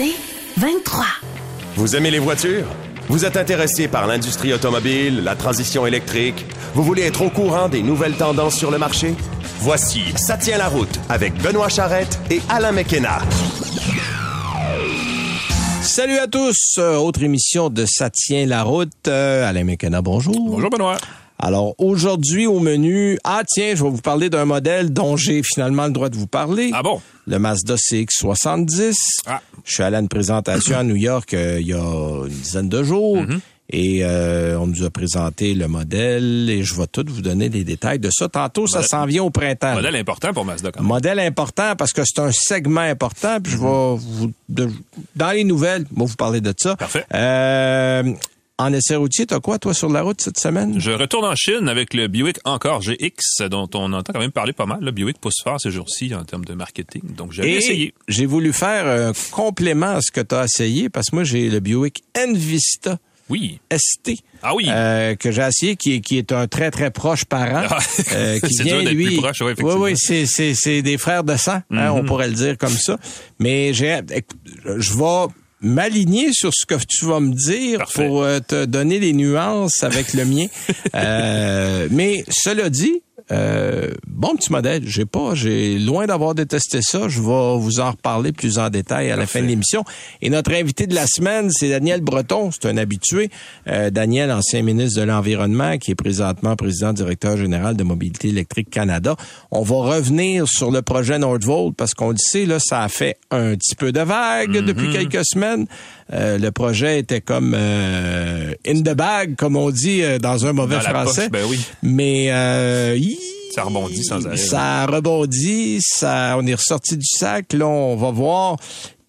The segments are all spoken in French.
C'est 23. Vous aimez les voitures? Vous êtes intéressé par l'industrie automobile, la transition électrique? Vous voulez être au courant des nouvelles tendances sur le marché? Voici Ça tient la route avec Benoît Charrette et Alain McKenna. Salut à tous, Euh, autre émission de Ça tient la route. Euh, Alain McKenna, bonjour. Bonjour Benoît. Alors aujourd'hui au menu, ah tiens, je vais vous parler d'un modèle dont j'ai finalement le droit de vous parler. Ah bon? Le Mazda CX-70. Ah. Je suis allé à une présentation à New York euh, il y a une dizaine de jours. Mm-hmm. Et euh, on nous a présenté le modèle et je vais tout vous donner les détails de ça. Tantôt, ça s'en vient au printemps. Modèle important pour Mazda quand même. Modèle important parce que c'est un segment important. Puis je vais vous de- dans les nouvelles, moi vous parler de ça. Parfait. Euh, en essai routier, t'as quoi toi sur la route cette semaine? Je retourne en Chine avec le Buick encore GX, dont on entend quand même parler pas mal. Le Buick pousse fort ces jours-ci en termes de marketing. Donc j'ai Et essayé. j'ai voulu faire un complément à ce que tu as essayé parce que moi j'ai le Buick Envista Oui. ST. Ah oui. euh, que j'ai essayé, qui est, qui est un très, très proche parent. Ah, euh, qui c'est vient, dur lui. plus proche, ouais, effectivement. oui, oui, c'est, des frères de sang, hein, on pourrait le dire comme ça. Mais j'ai, je vais m'aligner sur ce que tu vas me dire Parfait. pour euh, te donner les nuances avec le mien. Euh, mais cela dit, euh, bon petit modèle. J'ai pas, j'ai loin d'avoir détesté ça. Je vais vous en reparler plus en détail à la fin de l'émission. Et notre invité de la semaine, c'est Daniel Breton. C'est un habitué. Euh, Daniel, ancien ministre de l'Environnement, qui est présentement président directeur général de Mobilité électrique Canada. On va revenir sur le projet Nordvolt parce qu'on le sait, là, ça a fait un petit peu de vague depuis quelques semaines. Euh, le projet était comme euh, in the bag, comme on dit euh, dans un mauvais Dans français. poche, ben oui. Mais euh, Ça rebondit sans arrêt. Ça rebondit, ça, on est ressorti du sac. Là, on va voir.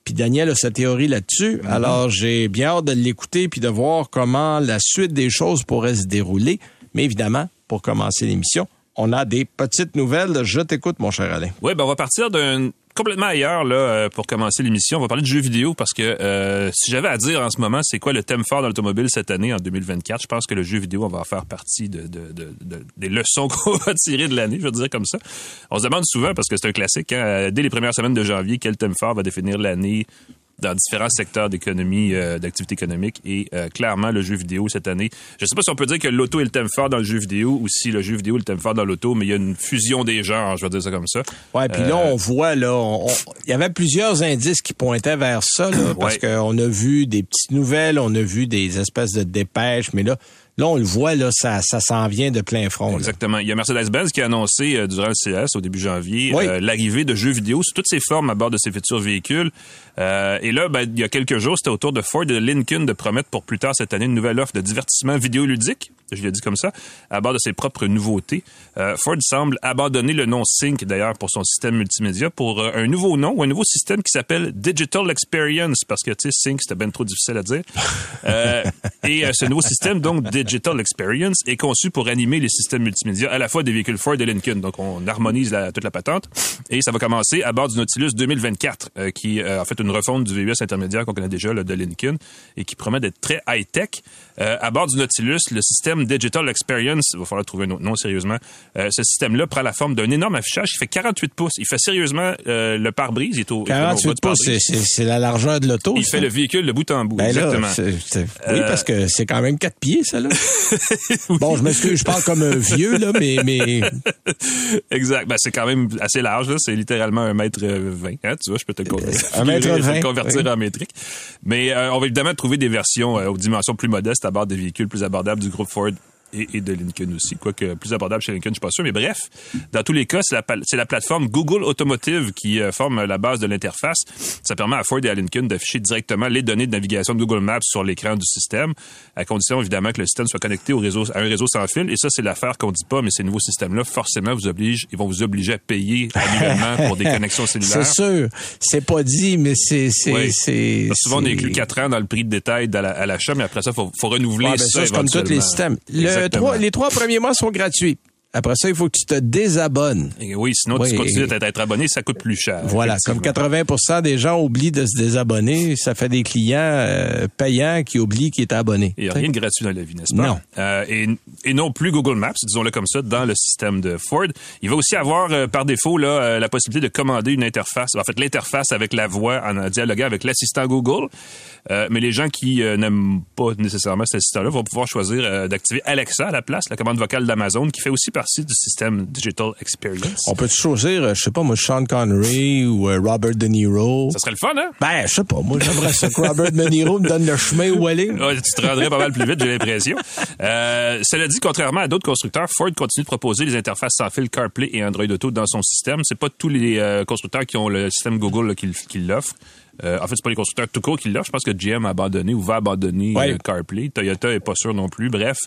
Puis Daniel a sa théorie là-dessus. Mm-hmm. Alors, j'ai bien hâte de l'écouter puis de voir comment la suite des choses pourrait se dérouler. Mais évidemment, pour commencer l'émission, on a des petites nouvelles. Je t'écoute, mon cher Alain. Oui, ben on va partir d'un complètement ailleurs là euh, pour commencer l'émission. On va parler de jeux vidéo parce que euh, si j'avais à dire en ce moment, c'est quoi le thème fort de l'automobile cette année en 2024, je pense que le jeu vidéo on va en faire partie de, de- de- de- des leçons qu'on va tirer de l'année, je veux dire comme ça. On se demande souvent parce que c'est un classique. hein, dès les premières semaines de janvier, quel thème fort va définir l'année dans différents secteurs d'économie, euh, d'activité économique et euh, clairement le jeu vidéo cette année. Je sais pas si on peut dire que l'auto est le thème fort dans le jeu vidéo ou si le jeu vidéo est le thème fort dans l'auto, mais il y a une fusion des genres, je vais dire ça comme ça. Ouais, puis là, on voit, là, il y avait plusieurs indices qui pointaient vers ça, là, parce Ouais. qu'on a vu des petites nouvelles, on a vu des espèces de dépêches, mais là, là, on le voit, là, ça, ça s'en vient de plein front. là. Exactement. Il y a Mercedes-Benz qui a annoncé euh, durant le CS au début janvier Oui. euh, l'arrivée de jeux vidéo sous toutes ses formes à bord de ses futurs véhicules. Euh, et là, ben, il y a quelques jours, c'était au tour de Ford et de Lincoln de promettre pour plus tard cette année une nouvelle offre de divertissement vidéoludique, je l'ai dit comme ça, à bord de ses propres nouveautés. Ford semble abandonner le nom Sync d'ailleurs pour son système multimédia pour un nouveau nom ou un nouveau système qui s'appelle Digital Experience parce que tu sais Sync c'était bien trop difficile à dire. Et ce nouveau système donc Digital Experience est conçu pour animer les systèmes multimédia à la fois des véhicules Ford et Lincoln. Donc on harmonise la- toute la patente et ça va commencer à bord du Nautilus 2024 euh, qui euh, en fait une refonte du VUS intermédiaire qu'on connaît déjà là, de Lincoln et qui promet d'être très high tech. Euh, à bord du Nautilus, le système Digital Experience, il va falloir trouver un autre nom sérieusement. Euh, ce système-là prend la forme d'un énorme affichage qui fait 48 pouces. Il fait sérieusement le pare-brise. Il est au, il est au bas 48 du pouces, c'est, la largeur de l'auto. Il ça. fait le véhicule de bout en bout. Ben exactement. là, c'est- c'est- oui, parce que c'est quand même quatre pieds, ça, là. Bon, je m'excuse, je parle comme un vieux, là, mais, mais exact. Ben, c'est quand même assez large. là. C'est littéralement un mètre euh, vingt. Hein, tu vois, je peux te le convertir, Un mètre je peux le vingt, convertir oui. en métrique. Mais euh, on va évidemment trouver des versions euh, aux dimensions plus modestes à bord des véhicules plus abordables du groupe Ford et, et de Lincoln aussi. Quoique plus abordable chez Lincoln, je suis pas sûr. Mais bref, dans tous les cas, c'est la, la plateforme Google Automotive qui euh, forme la base de l'interface. Ça permet à Ford et à Lincoln d'afficher directement les données de navigation de Google Maps sur l'écran du système, à condition évidemment que le système soit connecté au réseau, à un réseau sans fil. Et ça, c'est l'affaire qu'on dit pas, mais ces nouveaux systèmes-là, forcément, vous obligent, ils vont vous obliger à payer annuellement pour des connexions cellulaires. C'est sûr. C'est pas dit, mais c'est. c'est, Oui. c'est Parce que souvent, on c'est- inclut 4 ans dans le prix de détail à la- à l'achat, mais après ça, il faut, faut renouveler Ouais, ben ça. ça, c'est comme tous les systèmes. Le Trois- les trois premiers mois sont gratuits. Après ça, il faut que tu te désabonnes. Et oui, sinon, Oui. tu continues d'être être abonné, ça coûte plus cher. Voilà, comme effectivement. 80 des gens oublient de se désabonner, ça fait des clients euh, payants qui oublient qu'ils étaient abonnés. Il n'y a rien de gratuit dans la vie, n'est-ce pas? Non. Euh, et, et non plus Google Maps, disons-le comme ça, dans le système de Ford. Il va aussi avoir, euh, par défaut, là, la possibilité de commander une interface, en fait, l'interface avec la voix en dialoguant avec l'assistant Google. Mais les gens qui n'aiment pas nécessairement cet assistant-là vont pouvoir choisir d'activer Alexa à la place, la commande vocale d'Amazon, qui fait aussi partie du système Digital Experience. On peut choisir, euh, je sais pas, moi, Sean Connery ou euh, Robert De Niro? Ça serait le fun, hein? Ben, je sais pas, moi, j'aimerais ça que Robert De Niro me donne le chemin où aller. Ouais, tu te rendrais pas mal plus vite, j'ai l'impression. Euh, cela dit, contrairement à d'autres constructeurs, Ford continue de proposer les interfaces sans fil CarPlay et Android Auto dans son système. C'est pas tous les euh, constructeurs qui ont le système Google là, qui, qui l'offrent. Euh, en fait, c'est pas les constructeurs tout court qui l'offrent. Je pense que GM a abandonné ou va abandonner Ouais. euh, CarPlay. Toyota est pas sûr non plus. Bref,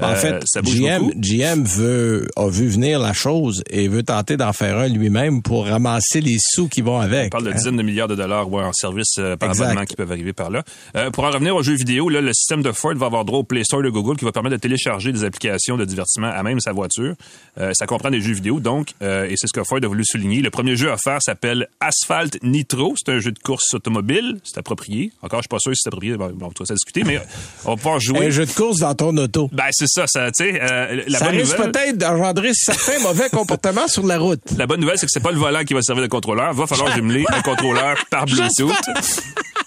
En euh, fait, ça bouge GM, beaucoup. GM veut, a vu venir la chose et veut tenter d'en faire un lui-même pour ramasser les sous qui vont avec. On parle de hein. dizaines de milliards de dollars ouais, en services euh, par abonnement qui peuvent arriver par là. Euh, pour en revenir aux jeux vidéo, là, le système de Ford va avoir droit au Play Store de Google qui va permettre de télécharger des applications de divertissement à même sa voiture. Euh, ça comprend des jeux vidéo, donc, euh, et c'est ce que Ford a voulu souligner. Le premier jeu offert s'appelle Asphalt Nitro. C'est un jeu de course automobile. C'est approprié. Encore, je suis pas sûr si c'est approprié. Bon, on va ça discuter, mais on va pouvoir jouer. Un jeu de course dans ton auto. Ben, c'est ça, ça, tu sais, euh, la ça bonne risque nouvelle... peut-être d'engendrer certains mauvais comportements sur la route. La bonne nouvelle, c'est que c'est pas le volant qui va servir de contrôleur. Va falloir jumeler un contrôleur par Bluetooth.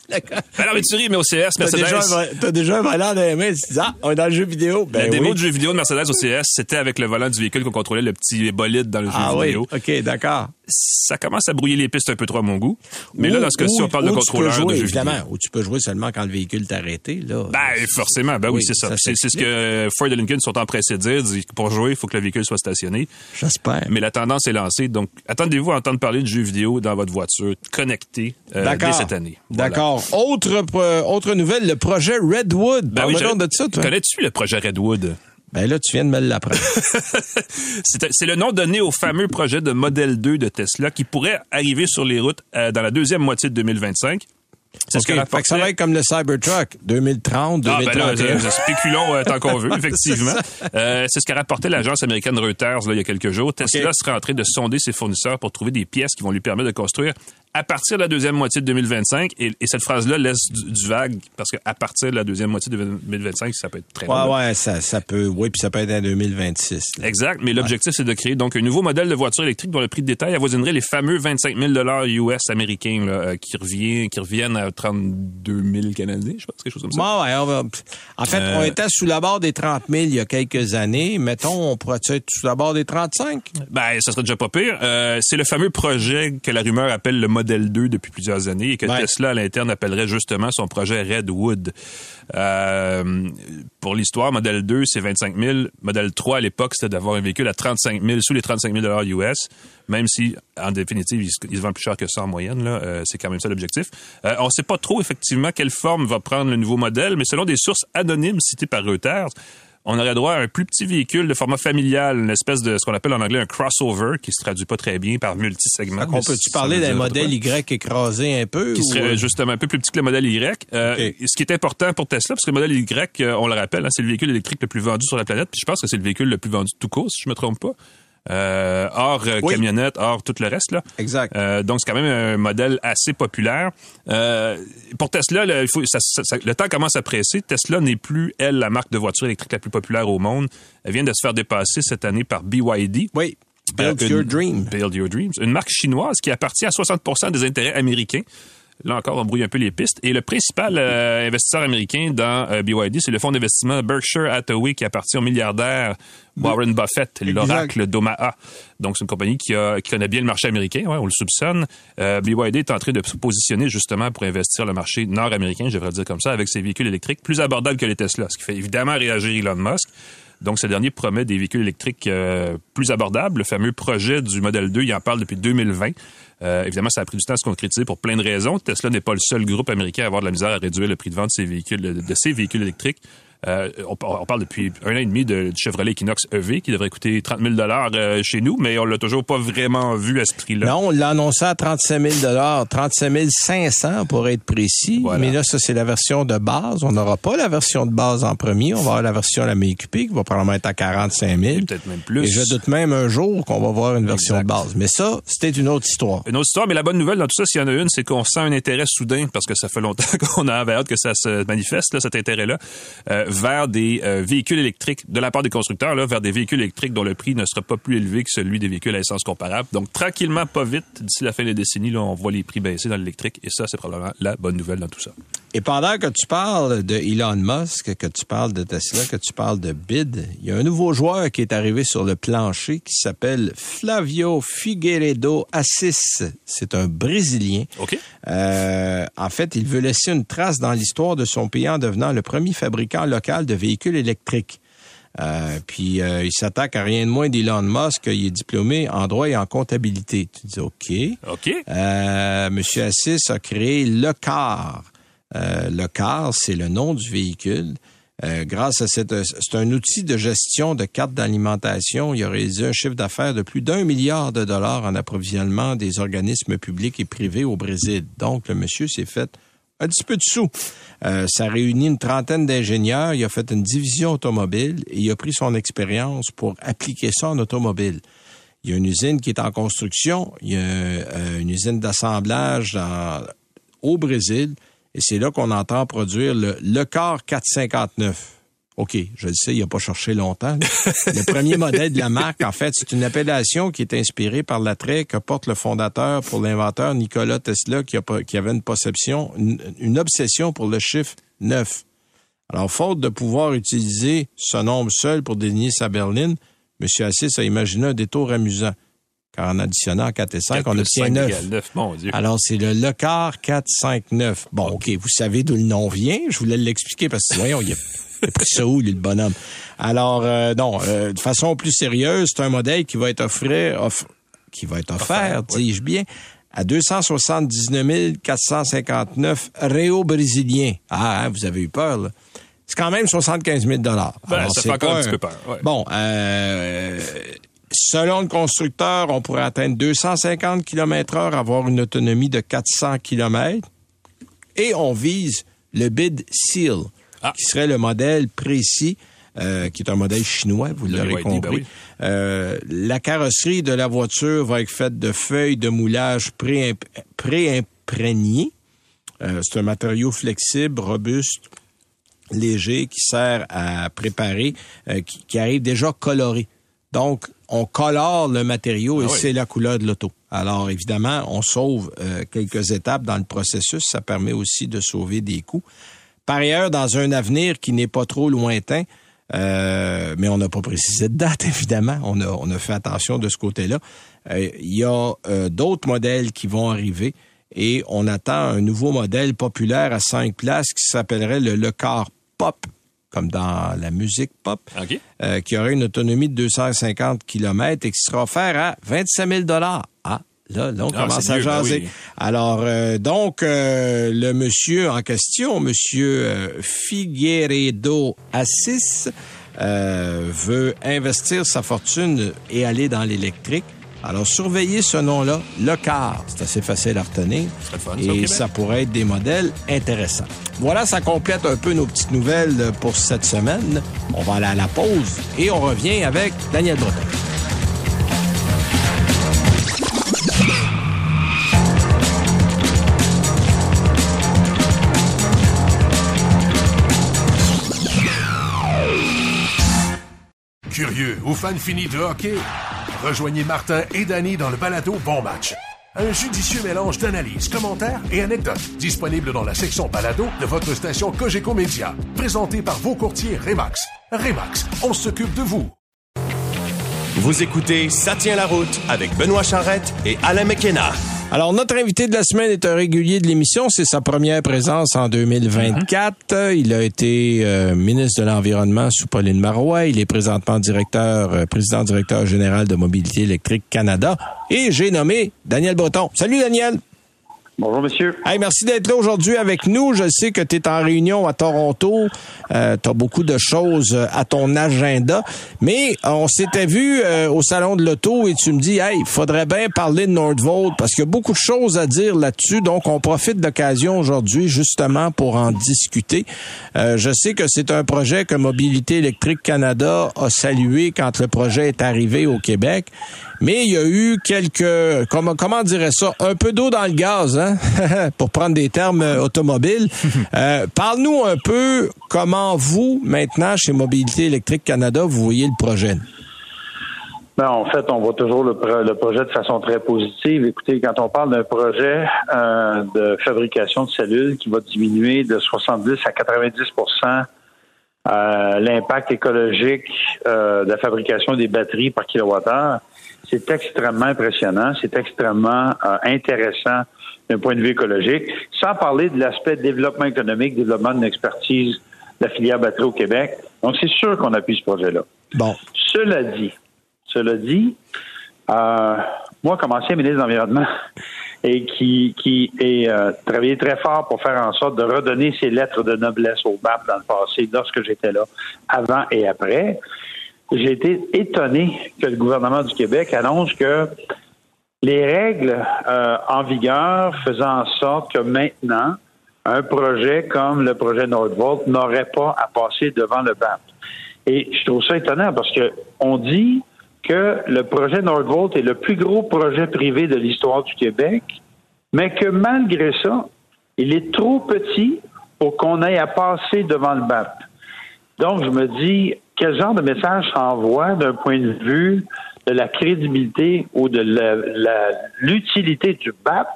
Ben non, mais tu ris, mais au CS, Mercedes... déjà, un- t'as déjà un volant dans les mains, tu te dis, ah, on est dans le jeu vidéo? Ben la démo oui. du jeu vidéo de Mercedes au CS, c'était avec le volant du véhicule qu'on contrôlait le petit bolide dans le jeu Ah oui, vidéo. OK, d'accord. Ça commence à brouiller les pistes un peu trop à mon goût. Mais là, dans ce cas-ci, ou- on parle de contrôleur jouer, de jeu évidemment, vidéo. Ou tu peux jouer seulement quand le véhicule t'a arrêté, là. Ben, forcément, ben oui, Oui, c'est ça. ça C'est ce que Ford et Lincoln sont empressés de dire. Pour jouer, il faut que le véhicule soit stationné. J'espère. Mais la tendance est lancée. Donc, attendez-vous à entendre parler de jeux vidéo dans votre voiture connectée euh, dès D'accord. cette année. Voilà. D'accord. Autre, autre nouvelle, le projet Redwood. Ben oui, de ça, toi. Connais-tu le projet Redwood? Ben là, tu viens de me l'apprendre. C'est le nom donné au fameux projet de Model 2 de Tesla qui pourrait arriver sur les routes euh, dans la deuxième moitié de 2025. C'est OK, fait que ça va être comme le Cybertruck, 2030, Ah, ben là, 2031. euh, spéculons euh, tant qu'on veut, effectivement. Euh, c'est ce qu'a rapporté l'agence américaine Reuters là, il y a quelques jours. Tesla OK. serait en train de sonder ses fournisseurs pour trouver des pièces qui vont lui permettre de construire à partir de la deuxième moitié de 2025. Et, et cette phrase-là laisse du, du vague parce qu'à partir de la deuxième moitié de 2025, ça peut être très Ouais, long. ouais, ça, ça peut, oui, puis ça peut être en 2026. là. Exact, mais l'objectif, c'est de créer donc un nouveau modèle de voiture électrique dont le prix de détail avoisinerait les fameux 25 000 US américains là, euh, qui, revient, qui reviennent à 32 000 Canadiens, je pense, quelque chose comme ça. Ouais, ouais, on va- En fait, Euh, on était sous la barre des 30 000 il y a quelques années. Mettons, on pourrait être sous la barre des 35? Ben, ça serait déjà pas pire. Euh, c'est le fameux projet que la rumeur appelle le Modèle 2 depuis plusieurs années et que Ouais. Tesla à l'interne appellerait justement son projet Redwood. Euh, pour l'histoire, Modèle 2, c'est 25 000. Modèle 3, à l'époque, c'était d'avoir un véhicule à 35 000, sous les 35 000 US, même si, en définitive, il se, il se vend plus cher que ça en moyenne. Là, Euh, c'est quand même ça l'objectif. Euh, on ne sait pas trop, effectivement, quelle forme va prendre le nouveau modèle, mais selon des sources anonymes citées par Reuters, on aurait droit à un plus petit véhicule de format familial, une espèce de ce qu'on appelle en anglais un crossover, qui se traduit pas très bien par multisegment. On peut-tu parler d'un modèle Y écrasé un peu? qui ou- serait justement un peu plus petit que le modèle Y. Euh. Ce qui est important pour Tesla, parce que le modèle Y, euh, on le rappelle, hein, c'est le véhicule électrique le plus vendu sur la planète. Puis je pense que c'est le véhicule le plus vendu tout court, si je me trompe pas. Euh, hors euh, Oui. camionnette, hors tout le reste. Là. Exact. Euh, donc, c'est quand même un modèle assez populaire. Euh, pour Tesla, là, il faut, ça- ça- ça- le temps commence à presser. Tesla n'est plus, elle, la marque de voiture électrique la plus populaire au monde. Elle vient de se faire dépasser cette année par BYD. Oui. Build your dream. Build Your Dreams. Une marque chinoise qui appartient à 60 des intérêts américains. Là encore, on brouille un peu les pistes. Et le principal euh, investisseur américain dans euh, BYD, c'est le fonds d'investissement Berkshire Hathaway qui appartient au milliardaire Warren Buffett, l'oracle d'Omaha. Donc, c'est une compagnie qui, a, qui connaît bien le marché américain, ouais, on le soupçonne. Euh, BYD est en train de se positionner justement pour investir le marché nord-américain, je devrais dire comme ça, avec ses véhicules électriques plus abordables que les Tesla, ce qui fait évidemment réagir Elon Musk. Donc, ce dernier promet des véhicules électriques euh, plus abordables. Le fameux projet du modèle 2, il en parle depuis 2020. Euh, évidemment, ça a pris du temps à se concrétiser pour plein de raisons. Tesla n'est pas le seul groupe américain à avoir de la misère à réduire le prix de vente de ses véhicules, de ses véhicules électriques. Euh, on, parle depuis un an et demi de, du Chevrolet Equinox EV qui devrait coûter 30 000 euh, chez nous, mais on l'a toujours pas vraiment vu à ce prix-là. Non, on l'a annoncé à 35 000 35 500 pour être précis. Mais là, ça, c'est la version de base. On n'aura pas la version de base en premier. On va avoir la version la MQP qui va probablement être à 45 000. Peut-être même plus. Et je doute même un jour qu'on va voir une version de base. Mais ça, c'était une autre histoire. Une autre histoire, mais la bonne nouvelle dans tout ça, s'il y en a une, c'est qu'on sent un intérêt soudain, parce que ça fait longtemps qu'on a hâte que ça se manifeste, là, cet intérêt-là, euh, vers des euh, véhicules électriques de la part des constructeurs là, vers des véhicules électriques dont le prix ne sera pas plus élevé que celui des véhicules à essence comparables. Donc, tranquillement, pas vite, d'ici la fin de la décennie, là, on voit les prix baisser dans l'électrique. Et ça, c'est probablement la bonne nouvelle dans tout ça. Et pendant que tu parles de Elon Musk, que tu parles de Tesla, que tu parles de BID, il y a un nouveau joueur qui est arrivé sur le plancher qui s'appelle Flavio Figueiredo Assis. C'est un Brésilien. OK. Euh, en fait, il veut laisser une trace dans l'histoire de son pays en devenant le premier fabricant local de véhicules électriques. Euh, puis euh, il s'attaque à rien de moins d'Elon Musk. Il est diplômé en droit et en comptabilité. Tu dis OK. OK. Euh, Monsieur Assis a créé le car. Le car, c'est le nom du véhicule. Grâce à cette, c'est un outil de gestion de cartes d'alimentation. Il a réalisé un chiffre d'affaires de plus d'un milliard de dollars en approvisionnement des organismes publics et privés au Brésil. Donc, le monsieur s'est fait un petit peu de sous. Euh, ça réunit une trentaine d'ingénieurs. Il a fait une division automobile et il a pris son expérience pour appliquer ça en automobile. Il y a une usine qui est en construction. Il y a euh, une usine d'assemblage au Brésil. Et c'est là qu'on entend produire le, le Car 459. OK, je le sais, il n'a pas cherché longtemps. le premier modèle de la marque, en fait, c'est une appellation qui est inspirée par l'attrait que porte le fondateur pour l'inventeur Nikola Tesla, qui, a, qui avait une perception, une, obsession pour le chiffre 9. Alors, faute de pouvoir utiliser ce nombre seul pour désigner sa berline, M. Assis a imaginé un détour amusant. Car en additionnant 4 et 5, on obtient 9. 9 mon Dieu. Alors, c'est le Lecar 4, 5, 9. Bon, OK, vous savez d'où le nom vient? Je voulais l'expliquer parce que, voyons, il y a ça où, lui, le bonhomme? Alors, euh, non, euh, de façon plus sérieuse, c'est un modèle qui va être offert, qui va être offert, dis-je bien, à 279 459 réaux brésiliens. Ah, hein, vous avez eu peur, là. C'est quand même 75 000 ben, ça fait encore un petit peu peur. Bon, euh, selon le constructeur, on pourrait atteindre 250 km heure, avoir une autonomie de 400 km. Et on vise le bid seal. Ah. qui serait le modèle précis. Euh, qui est un modèle chinois, vous l'aurez ben compris. euh, la carrosserie de la voiture va être faite de feuilles de moulage pré-imprégnées. Euh, c'est un matériau flexible, robuste, léger, qui sert à préparer, qui, qui, arrive déjà coloré. Donc, on colore le matériau et ah c'est la couleur de l'auto. Alors, évidemment, on sauve quelques étapes dans le processus. Ça permet aussi de sauver des coûts. Par ailleurs, dans un avenir qui n'est pas trop lointain, euh, mais on n'a pas précisé de date, évidemment. On a, on a fait attention de ce côté-là. Euh, il y a euh, d'autres modèles qui vont arriver et on attend un nouveau modèle populaire à cinq places qui s'appellerait le Le Car Pop, comme dans la musique pop, qui aurait une autonomie de 250 km et qui sera offert à 25 000 Ah, Là, on ah, commence à ben jaser. Alors, euh, donc, euh, le monsieur en question, monsieur euh, Figueredo Assis, veut investir sa fortune et aller dans l'électrique. Alors, surveillez ce nom-là, le car. C'est assez facile à retenir. et ça pourrait être des modèles intéressants. Voilà, ça complète un peu nos petites nouvelles pour cette semaine. On va aller à la pause et on revient avec Daniel Breton. Curieux ou fan fini de hockey? Rejoignez Martin et Danny dans le balado Bon Match. Un judicieux mélange d'analyses, commentaires et anecdotes disponible dans la section balado de votre station Cogeco Média. Présenté par vos courtiers Remax. Remax, on s'occupe de vous. Vous écoutez Ça tient la route avec Benoît Charrette et Alain McKenna. Alors, notre invité de la semaine est un régulier de l'émission. C'est sa première présence en 2024. Il a été euh, ministre de l'Environnement sous Pauline Marois. Il est présentement directeur, euh, président directeur général de Mobilité électrique Canada. Et j'ai nommé Daniel Breton. Salut, Daniel. Bonjour, monsieur. Hey, merci d'être là aujourd'hui avec nous. Je sais que tu es en réunion à Toronto. Euh, tu as beaucoup de choses à ton agenda. Mais on s'était vu euh, au Salon de l'Auto et tu me dis, hey, il faudrait bien parler de Nordvolt parce qu'il y a beaucoup de choses à dire là-dessus. Donc, on profite de l'occasion aujourd'hui justement pour en discuter. Euh, je sais que c'est un projet que Mobilité électrique Canada a salué quand le projet est arrivé au Québec. Mais il y a eu quelques, comment, comment dirait ça, un peu d'eau dans le gaz, hein? pour prendre des termes euh, automobiles. Euh, Parle-nous un peu comment vous, maintenant, chez Mobilité électrique Canada, vous voyez le projet. Ben, en fait, on voit toujours le, le, projet de façon très positive. Écoutez, quand on parle d'un projet euh, de fabrication de cellules qui va diminuer de 70 à 90 euh, l'impact écologique euh, de la fabrication des batteries par kilowattheure, c'est extrêmement impressionnant, c'est extrêmement euh, intéressant d'un point de vue écologique, sans parler de l'aspect développement économique, développement d'une expertise de la filière batterie au Québec. Donc, c'est sûr qu'on appuie ce projet-là. Bon. Cela dit, cela dit, euh, moi, comme ancien ministre de l'Environnement, et qui, qui est euh, travaillé très fort pour faire en sorte de redonner ses lettres de noblesse au BAP dans le passé, lorsque j'étais là, avant et après, j'ai été étonné que le gouvernement du Québec annonce que les règles euh, en vigueur faisant en sorte que maintenant, un projet comme le projet Nordvolt n'aurait pas à passer devant le BAP. Et je trouve ça étonnant parce que on dit que le projet Nordvolt est le plus gros projet privé de l'histoire du Québec, mais que malgré ça, il est trop petit pour qu'on ait à passer devant le BAP. Donc, je me dis, quel genre de message s'envoie d'un point de vue de la crédibilité ou de l'utilité du BAP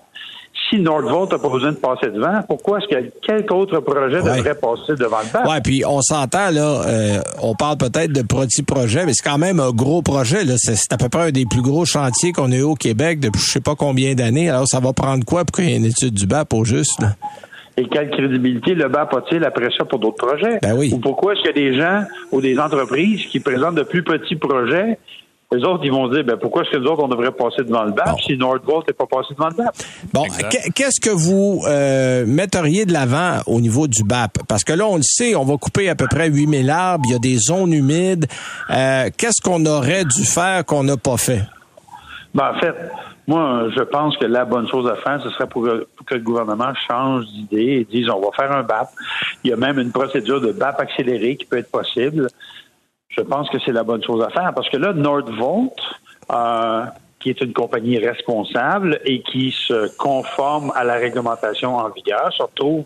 si Nordvolt n'a pas besoin de passer devant, pourquoi est-ce que quelque autre projet devrait passer devant le BAP? Oui, puis on s'entend, là, euh, on parle peut-être de petit projet, mais c'est quand même un gros projet. Là. C'est, à peu près un des plus gros chantiers qu'on a eu au Québec depuis je sais pas combien d'années. Alors, ça va prendre quoi pour qu'il y ait une étude du BAP au juste? Là? Et quelle crédibilité le BAP a-t-il après ça pour d'autres projets? Ben oui. Ou pourquoi est-ce qu'il y a des gens ou des entreprises qui présentent de plus petits projets les autres, ils vont dire, ben, pourquoi est-ce que nous autres, on devrait passer devant le BAP bon. si Nordvolt n'est pas passé devant le BAP? Bon, qu'est-ce que vous euh, metteriez de l'avant au niveau du BAP? Parce que là, on le sait, on va couper à peu près 8000 arbres, il y a des zones humides. Euh, qu'est-ce qu'on aurait dû faire qu'on n'a pas fait? Ben, en fait, moi, je pense que la bonne chose à faire, ce serait pour que, pour que le gouvernement change d'idée et dise, on va faire un BAP. Il y a même une procédure de BAP accéléré qui peut être possible je pense que c'est la bonne chose à faire parce que là, Nordvolt, euh, qui est une compagnie responsable et qui se conforme à la réglementation en vigueur, se retrouve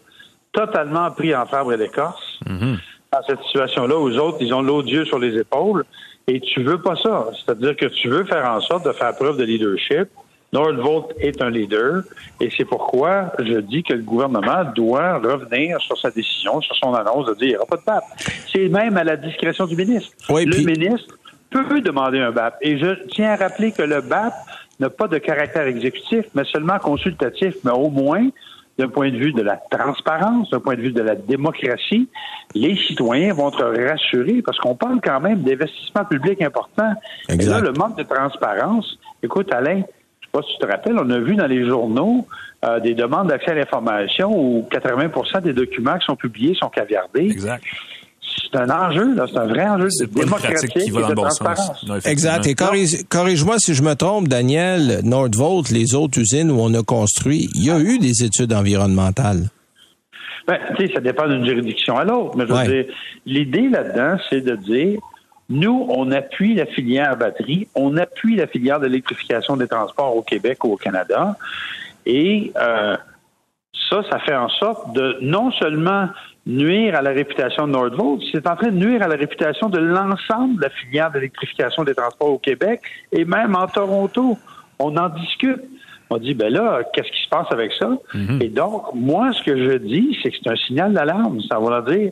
totalement pris en fabre et d'écorce mm-hmm. dans cette situation-là. Aux autres, ils ont l'odieux sur les épaules et tu veux pas ça. C'est-à-dire que tu veux faire en sorte de faire preuve de leadership Nordvolt est un leader et c'est pourquoi je dis que le gouvernement doit revenir sur sa décision, sur son annonce de dire qu'il n'y aura pas de BAP. C'est même à la discrétion du ministre. Oui, le puis... ministre peut demander un BAP. Et je tiens à rappeler que le BAP n'a pas de caractère exécutif, mais seulement consultatif, mais au moins d'un point de vue de la transparence, d'un point de vue de la démocratie, les citoyens vont être rassurés parce qu'on parle quand même d'investissements publics importants. Exact. Et là, le manque de transparence, écoute, Alain, sais pas si tu te rappelles, on a vu dans les journaux euh, des demandes d'accès à l'information où 80% des documents qui sont publiés sont caviardés. Exact. C'est un enjeu, là, c'est un vrai enjeu C'est de démocratique qui va et dans de le bon transparence. sens. Non, Exact. Et corrige-moi si je me trompe, Daniel, Nordvolt, les autres usines où on a construit, il y a eu des études environnementales. Ben, tu sais, ça dépend d'une juridiction à l'autre. Mais je veux Ouais. dire, l'idée là-dedans, c'est de dire, nous, on appuie la filière batterie, on appuie la filière d'électrification des transports au Québec ou au Canada. Et euh, ça, ça fait en sorte de non seulement nuire à la réputation de Nordvolt, c'est en train de nuire à la réputation de l'ensemble de la filière d'électrification des transports au Québec et même en Toronto. On en discute. On dit, ben là, qu'est-ce qui se passe avec ça? Et donc, moi, ce que je dis, c'est que c'est un signal d'alarme. Ça veut dire,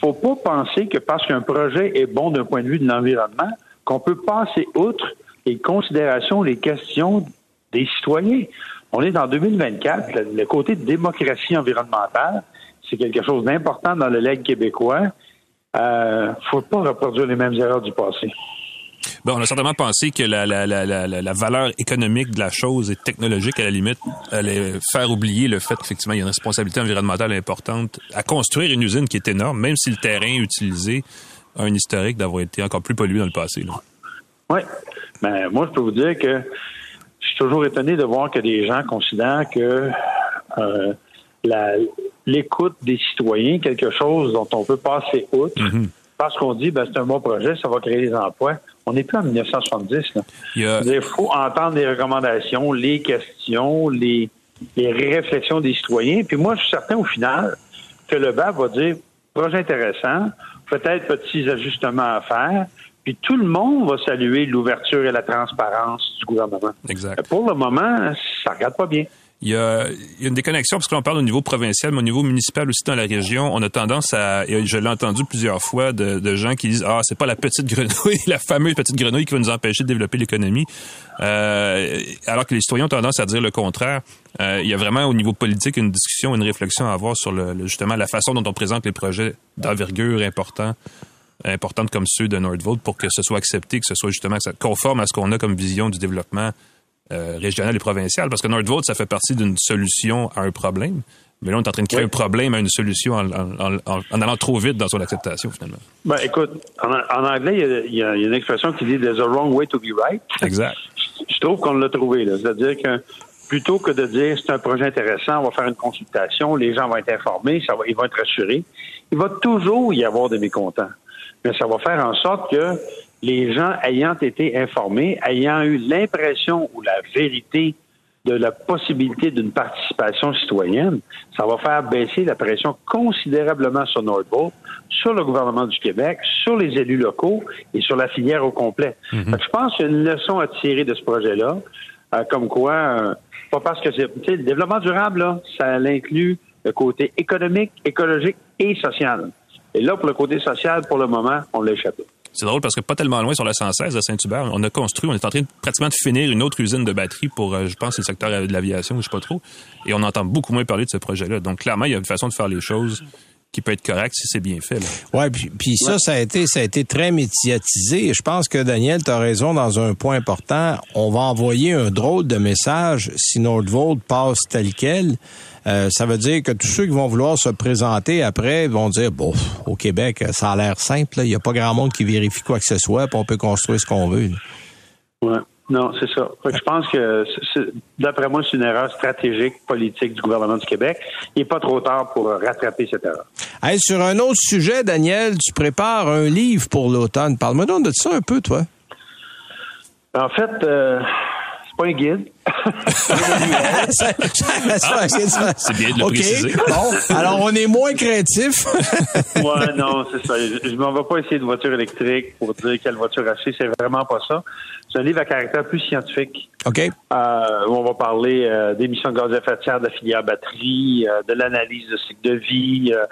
faut pas penser que parce qu'un projet est bon d'un point de vue de l'environnement, qu'on peut passer outre les considérations, les questions des citoyens. On est en 2024. Le, le côté de démocratie environnementale, c'est quelque chose d'important dans le leg québécois. Euh, faut pas reproduire les mêmes erreurs du passé. Bon, on a certainement pensé que la, la, la, la, la valeur économique de la chose et technologique, à la limite, allait faire oublier le fait qu'effectivement, il y a une responsabilité environnementale importante à construire une usine qui est énorme, même si le terrain utilisé a un historique d'avoir été encore plus pollué dans le passé. Là. Oui. Mais moi, je peux vous dire que je suis toujours étonné de voir que des gens considèrent que euh, la, l'écoute des citoyens, quelque chose dont on peut passer outre, Mhm. parce qu'on dit ben, c'est un bon projet, ça va créer des emplois. On n'est plus en 1970. Là. Il y a- Il faut entendre les recommandations, les questions, les, les réflexions des citoyens. Puis moi, je suis certain au final que le BAP va dire projet intéressant, peut-être petits ajustements à faire. Puis tout le monde va saluer l'ouverture et la transparence du gouvernement. Exact. Pour le moment, ça regarde pas bien. Il y, a, il y a une déconnexion parce que là, on parle au niveau provincial, mais au niveau municipal aussi dans la région, on a tendance à, et je l'ai entendu plusieurs fois, de, de gens qui disent ah c'est pas la petite grenouille, la fameuse petite grenouille qui va nous empêcher de développer l'économie, euh, alors que les citoyens ont tendance à dire le contraire. Euh, il y a vraiment au niveau politique une discussion, une réflexion à avoir sur le- justement la façon dont on présente les projets d'envergure importants importantes comme ceux de Nordvolt pour que ce soit accepté, que ce soit justement conforme à ce qu'on a comme vision du développement euh, régional et provincial. Parce que Nordvolt, ça fait partie d'une solution à un problème. Mais là, on est en train de créer Oui. un problème à une solution en, en- en- en allant trop vite dans son acceptation, finalement. Ben, écoute, en, anglais, il y, a, y y une expression qui dit There's a wrong way to be right. Exact. Je trouve qu'on l'a trouvé. là. C'est-à-dire que plutôt que de dire c'est un projet intéressant, on va faire une consultation, les gens vont être informés, ça va, ils vont être rassurés, il va toujours y avoir des mécontents. Mais ça va faire en sorte que les gens ayant été informés, ayant eu l'impression ou la vérité de la possibilité d'une participation citoyenne, ça va faire baisser la pression considérablement sur Nordvolt, sur le gouvernement du Québec, sur les élus locaux et sur la filière au complet. Que je pense qu'il y a une leçon à tirer de ce projet-là, euh, comme quoi, euh, pas parce que c'est, le développement durable, là, ça inclut le côté économique, écologique et social. Et là, pour le côté social, pour le moment, on l'a échappé. C'est drôle parce que pas tellement loin sur la 116 à Saint-Hubert, on a construit, on est en train de, pratiquement de finir une autre usine de batterie pour, euh, je pense, le secteur de l'aviation, je sais pas trop. Et on entend beaucoup moins parler de ce projet-là. Donc, clairement, il y a une façon de faire les choses qui peut être correcte si c'est bien fait. Ouais, puis, ça, ça a été, ça a été très médiatisé. Je pense que Daniel, tu as raison dans un point important. On va envoyer un drôle de message si Nordvolt passe tel quel. Euh, ça veut dire que tous ceux qui vont vouloir se présenter après vont dire bon, au Québec, ça a l'air simple. Il n'y a pas grand monde qui vérifie quoi que ce soit, puis on peut construire ce qu'on veut. là. Ouais. Non, c'est ça. Je pense que, d'après moi, c'est une erreur stratégique, politique du gouvernement du Québec. Il n'est pas trop tard pour rattraper cette erreur. Hey, sur un autre sujet, Daniel, tu prépares un livre pour l'automne. Parle-moi donc de ça un peu, toi. En fait, euh, pas un guide. Ça- C'est bien de le OK. préciser. Bon, alors on est moins créatif. ouais, non, c'est ça. Je, je m'en vais pas essayer de voiture électrique pour dire quelle voiture acheter. C'est vraiment pas ça. C'est un livre à caractère plus scientifique. OK. Euh, où on va parler euh, d'émissions de gaz à effet de serre de la filière batterie, euh, de l'analyse de cycle de vie, euh,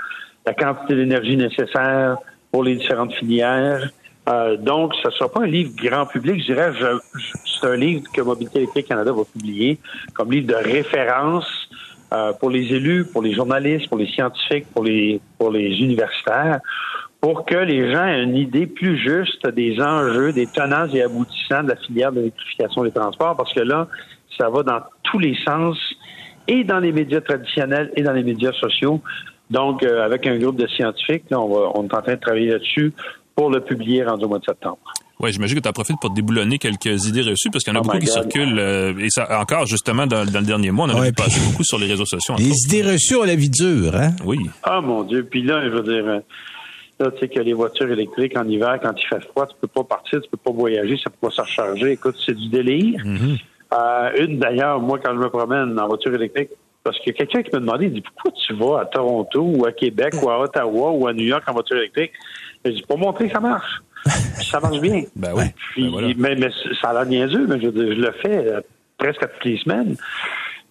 la quantité d'énergie nécessaire pour les différentes filières. Euh, donc, ce ne sera pas un livre grand public. Je dirais, c'est un livre que Mobilité électrique Canada va publier comme livre de référence euh, pour les élus, pour les journalistes, pour les scientifiques, pour les pour les universitaires, pour que les gens aient une idée plus juste des enjeux, des tenants et aboutissants de la filière de l'électrification des transports, parce que là, ça va dans tous les sens, et dans les médias traditionnels et dans les médias sociaux. Donc, euh, avec un groupe de scientifiques, là, on, va, on est en train de travailler là-dessus pour le publier rendu au mois de septembre. Oui, j'imagine que tu en profites pour déboulonner quelques idées reçues parce qu'il y en a Oh beaucoup qui circulent. euh, et ça, encore, justement, dans, dans le dernier mois, on en a Ouais, passer beaucoup sur les réseaux sociaux. Les autres. idées reçues ont la vie dure, hein? Oui. Ah mon Dieu, puis là, je veux dire, euh, là, tu sais que les voitures électriques en hiver, quand il fait froid, tu peux pas partir, tu peux pas voyager, ça peut pas se recharger. Écoute, c'est du délire. Euh, une d'ailleurs, moi, quand je me promène en voiture électrique, parce qu'il y a quelqu'un qui m'a demandé, il dit pourquoi tu vas à Toronto ou à Québec ou à Ottawa ou à New York en voiture électrique? Je dis pour montrer que ça marche. Puis ça marche bien. Ben oui. Puis, Ben voilà. mais, mais ça a l'air niaiseux, mais je, je le fais euh, presque à toutes les semaines.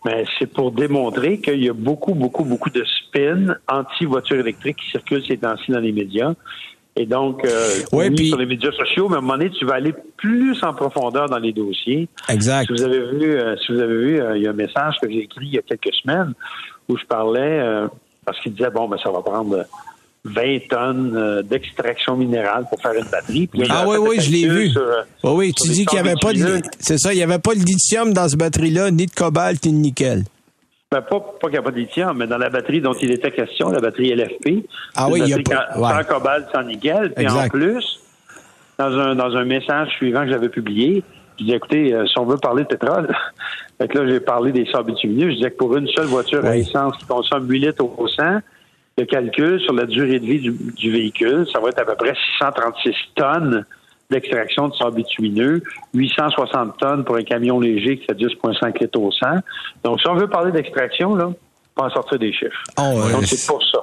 Mais c'est pour démontrer qu'il y a beaucoup, beaucoup, beaucoup de spin anti-voiture électrique qui circulent ces temps-ci dans les médias. Et donc, euh, Ouais, oui, puis- sur les médias sociaux, mais à un moment donné, tu vas aller plus en profondeur dans les dossiers. Exact. Si vous avez vu, euh, si vous avez vu, euh, il y a un message que j'ai écrit il y a quelques semaines où je parlais euh, parce qu'il disait bon, ben ça va prendre 20 tonnes euh, d'extraction minérale pour faire une batterie. Puis Ah oui, oui, je l'ai vu. sur, euh, Oui, tu dis qu'il n'y avait pas de, c'est ça, il n'y avait pas de lithium dans ce batterie-là, ni de cobalt, ni de nickel. Ben, pas, pas qu'il n'y a pas de lithium, mais dans la batterie dont il était question, la batterie LFP. Ah oui, il y a pas- sans- ouais. Cobalt, sans nickel. Puis en plus, dans un, dans un message suivant que j'avais publié, je disais, écoutez, euh, si on veut parler de pétrole, fait que là, j'ai parlé des sables bitumineux. Je disais que pour une seule voiture à essence qui consomme 8 litres au 100, le calcul sur la durée de vie du, du véhicule, ça va être à peu près 636 tonnes d'extraction de sable bitumineux, 860 tonnes pour un camion léger qui fait 10,5 litres au 100. Donc, si on veut parler d'extraction, là, on va en sortir des chiffres. Oh, euh, Donc, c'est pour ça.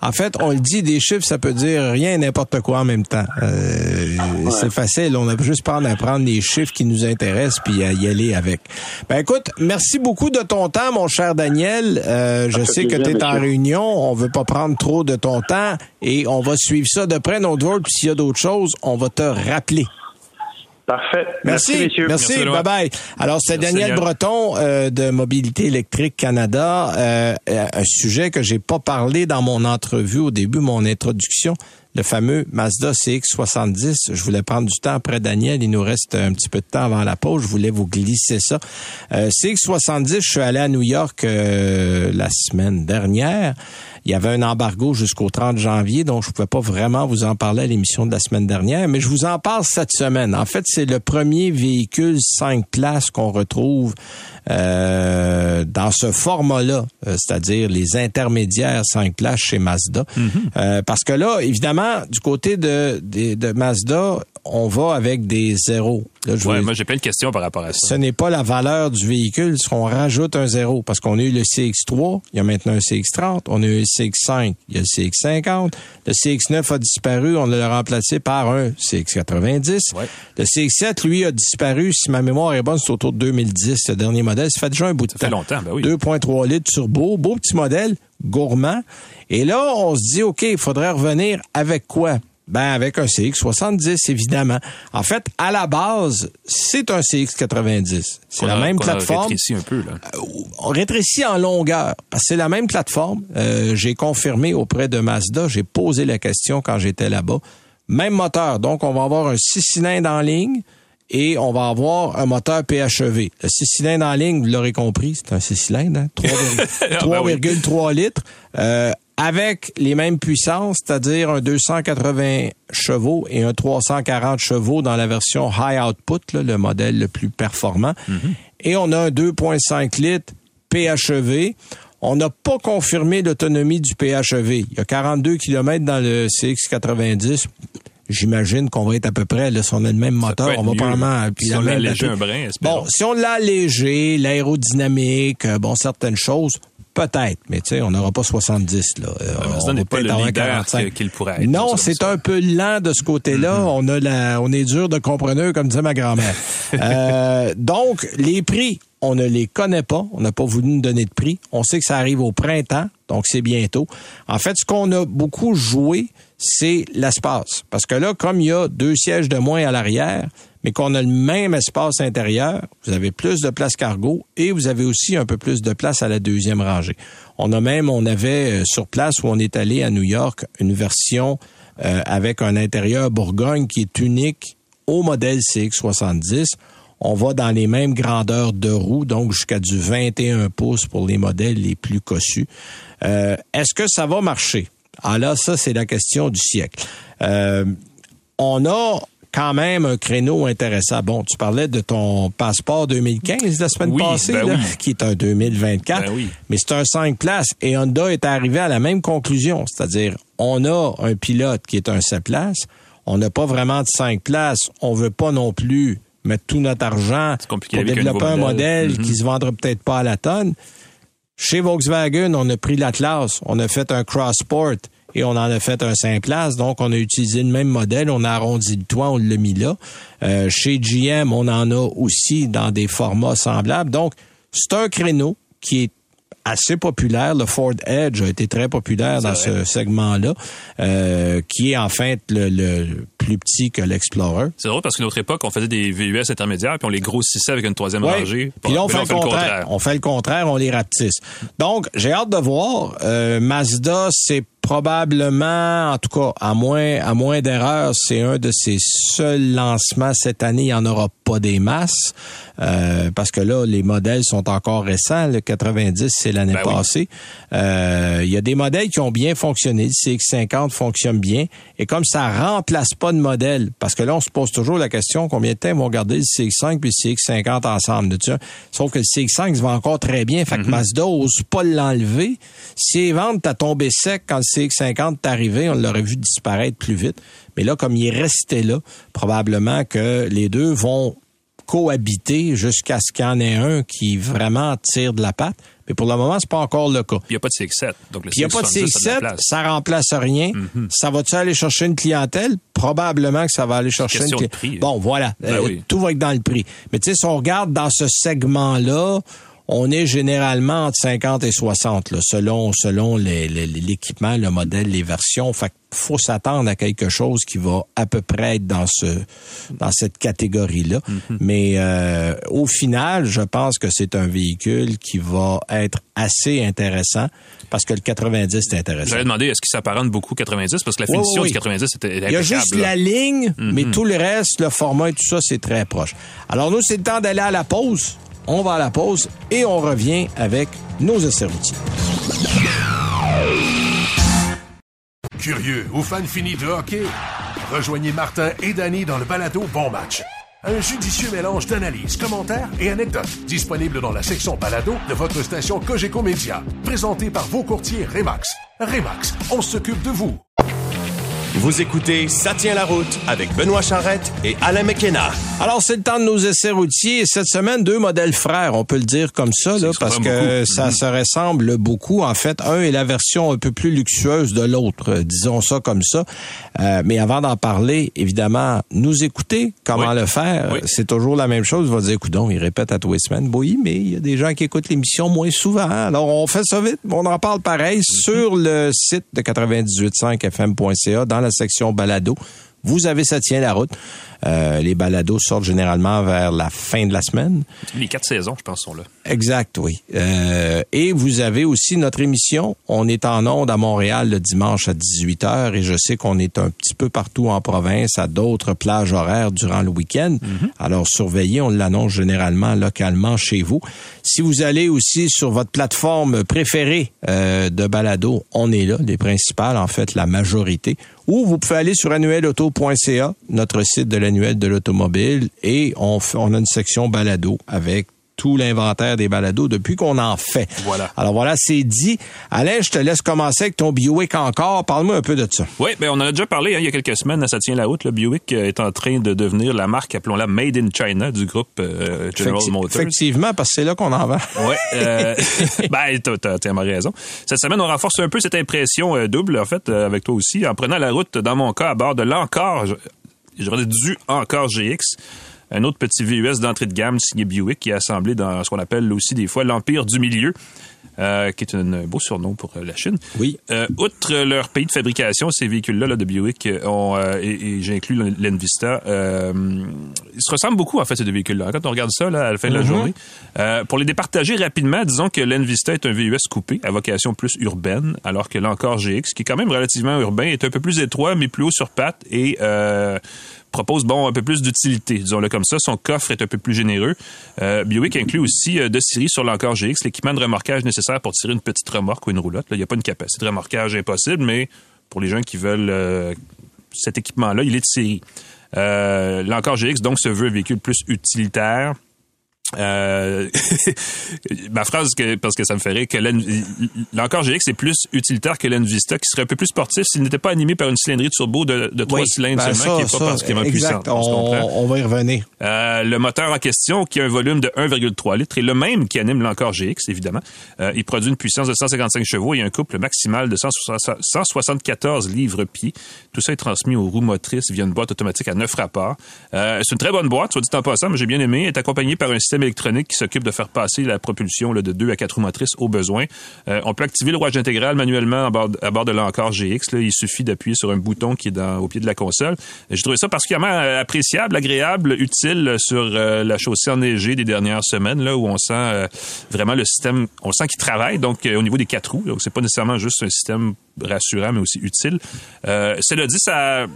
En fait, on le dit, des chiffres, ça peut dire rien et n'importe quoi en même temps. Euh, C'est facile, on a juste prendre à prendre les chiffres qui nous intéressent puis à y aller avec. Ben écoute, merci beaucoup de ton temps, mon cher Daniel. Euh, je sais que tu es en réunion, on veut pas prendre trop de ton temps et on va suivre ça de près, notre s'il y a d'autres choses, on va te rappeler. Parfait. Merci, messieurs. merci, Merci, bye bye. Alors c'est Merci, Daniel Daniel. Breton euh, de Mobilité électrique Canada, euh, un sujet que j'ai pas parlé dans mon entrevue au début, mon introduction, le fameux Mazda CX-70. Je voulais prendre du temps après Daniel, il nous reste un petit peu de temps avant la pause, je voulais vous glisser ça. Euh, CX-70, je suis allé à New York euh, la semaine dernière. Il y avait un embargo jusqu'au 30 janvier, donc je ne pouvais pas vraiment vous en parler à l'émission de la semaine dernière, mais je vous en parle cette semaine. En fait, c'est le premier véhicule 5 places qu'on retrouve euh, dans ce format-là, euh, c'est-à-dire les intermédiaires 5 places chez Mazda. Euh, parce que là, évidemment, du côté de, de, de Mazda, on va avec des zéros. Là, je Ouais, veux- moi, j'ai plein de questions par rapport à ça. ce n'est pas la valeur du véhicule, c'est qu'on rajoute un zéro. Parce qu'on a eu le CX3, il y a maintenant un CX30, on a eu le CX5, il y a le CX50, le CX9 a disparu, on l'a remplacé par un CX90. Ouais. Le CX7, lui, a disparu, si ma mémoire est bonne, c'est autour de 2010, le dernier modèle. Ça fait déjà un bout de Ça fait temps. longtemps, ben oui. 2.3 litres turbo, beau petit modèle, gourmand. Et là, on se dit, OK, il faudrait revenir avec quoi? Ben, avec un CX70, évidemment. En fait, à la base, c'est un CX90. C'est la a- même plateforme rétréci un peu, là. on rétrécit en longueur. Parce que c'est la même plateforme. Euh, j'ai confirmé auprès de Mazda. J'ai posé la question quand j'étais là-bas. Même moteur. Donc, on va avoir un 6 cylindres en ligne et on va avoir un moteur PHEV. Le 6 cylindres en ligne, vous l'aurez compris, c'est un 6 cylindres, hein? 3,3 Ah, ben oui. 3,3 litres. Euh, avec les mêmes puissances, c'est-à-dire un 280 chevaux et un 340 chevaux dans la version high output, là, le modèle le plus performant. Et on a un 2,5 litres PHEV. On n'a pas confirmé l'autonomie du PHEV. Il y a 42 km dans le CX90. J'imagine qu'on va être à peu près, là, si on a le même moteur, on va mieux, probablement... Si la on l'allège batterie. un brin, espérons. Bon, si on l'a allégé, l'aérodynamique, euh, bon, certaines choses, peut-être, mais tu sais, on n'aura pas 70, là. Euh, on n'est pas le leader 45. que- qu'il pourrait être, Non, c'est. Mm-hmm. un peu lent de ce côté-là. On a la, on est dur de compreneur, comme disait ma grand-mère. Euh, donc, les prix, on ne les connaît pas. On n'a pas voulu nous donner de prix. On sait que ça arrive au printemps, donc c'est bientôt. En fait, ce qu'on a beaucoup joué, c'est l'espace. Parce que là, comme il y a deux sièges de moins à l'arrière, mais qu'on a le même espace intérieur, vous avez plus de place cargo et vous avez aussi un peu plus de place à la deuxième rangée. On a même, on avait euh, sur place où on est allé à New York, une version euh, avec un intérieur Bourgogne qui est unique au modèle CX70. On va dans les mêmes grandeurs de roues, donc jusqu'à du 21 pouces pour les modèles les plus cossus. Euh, Est-ce que ça va marcher? Ah là, ça, c'est la question du siècle. Euh, on a quand même un créneau intéressant. Bon, tu parlais de ton passeport 2015 la semaine Oui, passée, ben là, oui. qui est un 2024. Ben oui. Mais c'est un 5 places et Honda est arrivé à la même conclusion. C'est-à-dire, on a un pilote qui est un 7 places. On n'a pas vraiment de 5 places. On veut pas non plus mettre tout notre argent pour développer un modèle, modèle. qui se vendra peut-être pas à la tonne. Chez Volkswagen, on a pris l'Atlas, on a fait un Crossport et on en a fait un 5 places. Donc, on a utilisé le même modèle, on a arrondi le toit, on l'a mis là. Euh, chez GM, on en a aussi dans des formats semblables. Donc, c'est un créneau qui est assez populaire. Le Ford Edge a été très populaire dans ce segment-là, euh, qui est en fait le, plus petit que l'Explorer. C'est drôle parce qu'à notre époque, on faisait des VUS intermédiaires puis on les grossissait avec une troisième rangée. Puis là, on, fait, le contraire. On fait le contraire, on les rapetisse. Donc, j'ai hâte de voir. Euh, Mazda, c'est probablement, en tout cas, à moins, à moins d'erreurs, c'est un de ses seuls lancements cette année. Il n'y en aura pas des masses. Euh, parce que là, les modèles sont encore récents. Le 90, c'est l'année ben passée. Euh, il y a des modèles qui ont bien fonctionné. Le CX50 fonctionne bien. Et comme ça remplace pas de modèle, parce que là, on se pose toujours la question combien de temps vont garder le CX5 puis le CX50 ensemble. De Sauf que le CX5 se va encore très bien. Fait que mm-hmm. Mazda n'ose pas l'enlever. Si les ventes t'as tombé sec quand le CX50 est arrivé, on l'aurait vu disparaître plus vite. Mais là, comme il est resté là, probablement que les deux vont cohabiter jusqu'à ce qu'il y en ait un qui vraiment tire de la patte. Mais pour le moment, c'est pas encore le cas. Il n'y a pas de CX7. Donc il n'y a pas de CX7, ça, remplace rien. Mm-hmm. Ça va-tu aller chercher une clientèle? Probablement que ça va aller chercher une clientèle. Bon, voilà. Ben euh, tout va être dans le prix. Mais tu sais, si on regarde dans ce segment-là, on est généralement entre 50 et 60, là, selon selon l'équipement, le modèle, les versions. Fait faut s'attendre à quelque chose qui va à peu près être dans ce dans cette catégorie-là. Mm-hmm. Mais euh, au final, je pense que c'est un véhicule qui va être assez intéressant parce que le 90 est intéressant. J'allais demander est-ce qu'il s'apparente beaucoup au 90 parce que la finition du 90 était Il y a juste la ligne, mais mm-hmm. tout le reste, le format et tout ça, c'est très proche. Alors nous, c'est le temps d'aller à la pause. On va à la pause et on revient avec nos routiers. Curieux ou fan fini de hockey? Rejoignez Martin et Danny dans le balado Bon Match. Un judicieux mélange d'analyses, commentaires et anecdotes disponible dans la section balado de votre station Cogeco Média. Présenté par vos courtiers Remax. Remax, on s'occupe de vous. Vous écoutez Ça tient la route avec Benoît Charrette et Alain McKenna. Alors, c'est le temps de nos essais routiers. Cette semaine, deux modèles frères, on peut le dire comme ça, là, parce que ça se ressemble beaucoup. En fait, un est la version un peu plus luxueuse de l'autre, euh, disons ça comme ça. Euh, mais avant d'en parler, évidemment, nous écouter, comment le faire, c'est toujours la même chose. On va dire, écoute il répète à tous les semaines. Oui, mais il y a des gens qui écoutent l'émission moins souvent. Alors, on fait ça vite. On en parle pareil mm-hmm. sur le site de 98.5fm.ca dans la section balado. Vous avez ça tient la route. Euh, les balados sortent généralement vers la fin de la semaine. Les quatre saisons, je pense, sont là. Exact, oui. Euh, et vous avez aussi notre émission. On est en onde à Montréal le dimanche à 18h et je sais qu'on est un petit peu partout en province à d'autres plages horaires durant le week-end. Mm-hmm. Alors surveillez, on l'annonce généralement localement chez vous. Si vous allez aussi sur votre plateforme préférée euh, de balado, on est là, les principales, en fait, la majorité. Ou vous pouvez aller sur annuelauto.ca, notre site de la annuel de l'automobile et on, on a une section balado avec tout l'inventaire des balados depuis qu'on en fait. Voilà. Alors voilà, c'est dit. Alain, je te laisse commencer avec ton Buick encore. Parle-moi un peu de ça. Oui, ben on en a déjà parlé hein, il y a quelques semaines. Ça tient la route. Le Buick euh, est en train de devenir la marque, appelons-la Made in China du groupe euh, General Motors. Effectivement, parce que c'est là qu'on en vend. Oui. Euh, ben, t'as tellement raison. Cette semaine, on renforce un peu cette impression euh, double, en fait, avec toi aussi, en prenant la route, dans mon cas, à bord de l'encore j'aurais dû encore GX. Un autre petit VUS d'entrée de gamme signé Buick qui est assemblé dans ce qu'on appelle aussi des fois l'Empire du Milieu. Euh, qui est un beau surnom pour euh, la Chine. Oui. Euh, outre leur pays de fabrication, ces véhicules-là là, de Buick, ont, et, j'ai inclus l'Envista, ils se ressemblent beaucoup en fait ces deux véhicules-là. Quand on regarde ça là, à la fin de la mm-hmm. journée, pour les départager rapidement, disons que l'Envista est un VUS coupé à vocation plus urbaine, alors que l'encore GX, qui est quand même relativement urbain, est un peu plus étroit mais plus haut sur pattes et propose bon un peu plus d'utilité, disons-le comme ça. Son coffre est un peu plus généreux. Euh, Buick inclut aussi euh, de série sur l'encore GX l'équipement de remorquage nécessaire pour tirer une petite remorque ou une roulotte. Il n'y a pas une capacité de remorquage impossible, mais pour les gens qui veulent euh, cet équipement-là, il est de série. Euh, l'encore GX donc se veut un véhicule plus utilitaire euh, ma phrase, que, parce que ça me ferait que l'encore GX est plus utilitaire que l'Envista, qui serait un peu plus sportif s'il n'était pas animé par une cylindrée de turbo de, de trois cylindres ben seulement, qui n'est pas particulièrement puissante. On, on, va y revenir. Euh, le moteur en question, qui a un volume de 1,3 litres, est le même qui anime l'encore GX, évidemment. Euh, il produit une puissance de 155 chevaux et un couple maximal de 174 livres-pieds. Tout ça est transmis aux roues motrices via une boîte automatique à neuf rapports. C'est une très bonne boîte, soit dit en passant, mais j'ai bien aimé. Elle est accompagnée par un système électronique qui s'occupe de faire passer la propulsion de deux à quatre roues motrices au besoin. Euh, on peut activer le rouage intégral manuellement à bord, de l'Encore GX. Il suffit d'appuyer sur un bouton qui est au pied de la console. J'ai trouvé ça particulièrement euh, appréciable, agréable, utile sur euh, la chaussée enneigée des dernières semaines, où on sent vraiment le système, on sent qu'il travaille. Donc au niveau des quatre roues, donc c'est pas nécessairement juste un système rassurant, mais aussi utile. Euh, cela dit, ça,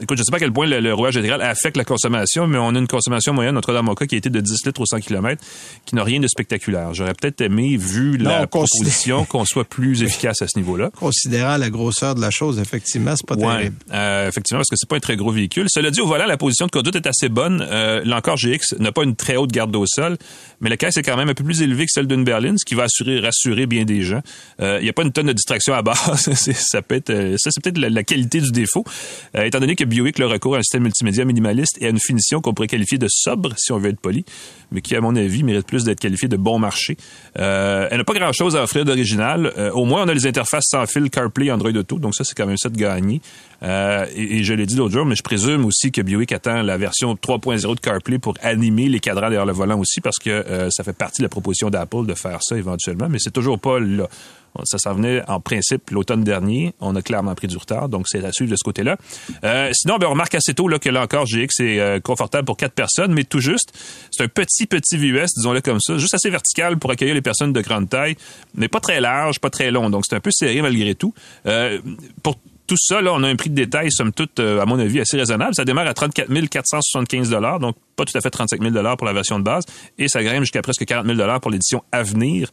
écoute, je sais pas à quel point le, rouage intégral affecte la consommation, mais on a une consommation moyenne, notre dans mon cas, qui a été de 10 litres au 100 km, qui n'a rien de spectaculaire. J'aurais peut-être aimé, vu la proposition, qu'on soit plus efficace à ce niveau-là. Considérant la grosseur de la chose, effectivement, c'est pas terrible. Euh, effectivement, parce que c'est pas un très gros véhicule. Cela dit, au volant, la position de conduite est assez bonne. Euh, L'encore GX n'a pas une très haute garde au sol, mais la caisse est quand même un peu plus élevée que celle d'une berline, ce qui va assurer, rassurer bien des gens. Euh, il n'y a pas une tonne de distraction à base. ça peut être, euh, ça c'est peut-être la, qualité du défaut, euh, étant donné que Buick le recours à un système multimédia minimaliste et à une finition qu'on pourrait qualifier de sobre si on veut être poli, mais qui à mon avis mérite plus d'être qualifié de bon marché. Euh, elle n'a pas grand-chose à offrir d'original. au moins on a les interfaces sans fil CarPlay, Android Auto, donc ça c'est quand même ça de gagner. Et, je l'ai dit l'autre jour, mais je présume aussi que Buick attend la version 3.0 de CarPlay pour animer les cadrans derrière le volant aussi, parce que ça fait partie de la proposition d'Apple de faire ça éventuellement, mais c'est toujours pas là. Ça s'en venait en principe l'automne dernier. On a clairement pris du retard, donc c'est à suivre de ce côté-là. Euh, sinon, ben, on remarque assez tôt là, que là encore, GX est euh, confortable pour quatre personnes, mais tout juste. C'est un petit, petit VUS, disons-le comme ça, juste assez vertical pour accueillir les personnes de grande taille, mais pas très large, pas très long. Donc c'est un peu serré malgré tout. Euh, pour tout ça, là, on a un prix de détail, somme toute, euh, à mon avis, assez raisonnable. Ça démarre à 34 475 donc pas tout à fait 35 000 pour la version de base, et ça grimpe jusqu'à presque 40 000 pour l'édition à venir,